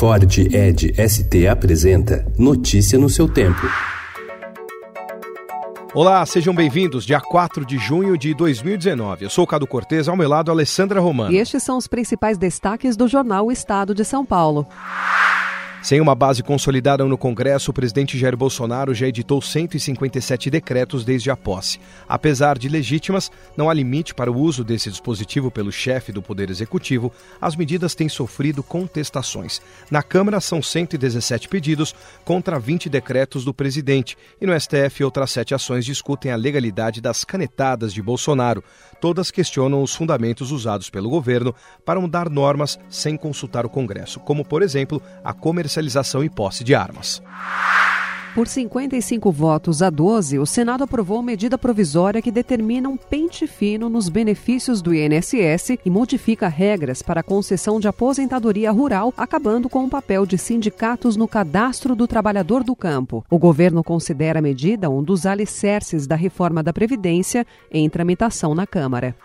Ford Ed ST apresenta Notícia no seu tempo. Olá, sejam bem-vindos. Dia 4 de junho de 2019. Eu sou o Cado Cortez, ao meu lado, Alessandra Romano. E estes são os principais destaques do jornal o Estado de São Paulo. Sem uma base consolidada no Congresso, o presidente Jair Bolsonaro já editou 157 decretos desde a posse. Apesar de legítimas, não há limite para o uso desse dispositivo pelo chefe do Poder Executivo. As medidas têm sofrido contestações. Na Câmara, são 117 pedidos contra 20 decretos do presidente. E no STF, outras sete ações discutem a legalidade das canetadas de Bolsonaro. Todas questionam os fundamentos usados pelo governo para mudar normas sem consultar o Congresso, como, por exemplo, a comercialização comercialização e posse de armas. Por 55 votos a 12, o Senado aprovou medida provisória que determina um pente fino nos benefícios do INSS e modifica regras para a concessão de aposentadoria rural, acabando com o papel de sindicatos no cadastro do trabalhador do campo. O governo considera a medida um dos alicerces da reforma da Previdência em tramitação na Câmara.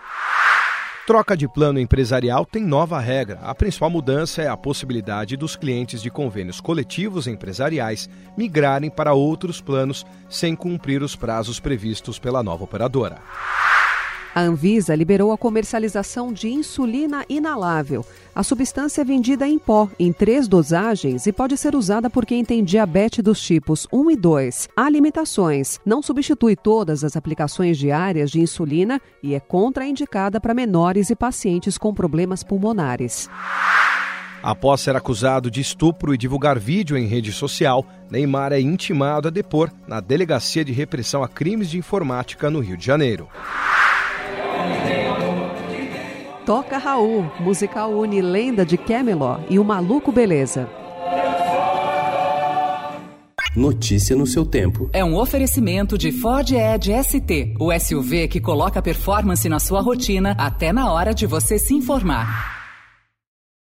Troca de plano empresarial tem nova regra. A principal mudança é a possibilidade dos clientes de convênios coletivos empresariais migrarem para outros planos sem cumprir os prazos previstos pela nova operadora. A Anvisa liberou a comercialização de insulina inalável. A substância é vendida em pó, em três dosagens, e pode ser usada por quem tem diabetes dos tipos 1 e 2. Há limitações. Não substitui todas as aplicações diárias de insulina e é contraindicada para menores e pacientes com problemas pulmonares. Após ser acusado de estupro e divulgar vídeo em rede social, Neymar é intimado a depor na Delegacia de Repressão a Crimes de Informática no Rio de Janeiro. Toca Raul, musical une lenda de Camelot e o Maluco Beleza. Notícia no seu tempo. É um oferecimento de Ford Edge ST, o SUV que coloca performance na sua rotina até na hora de você se informar.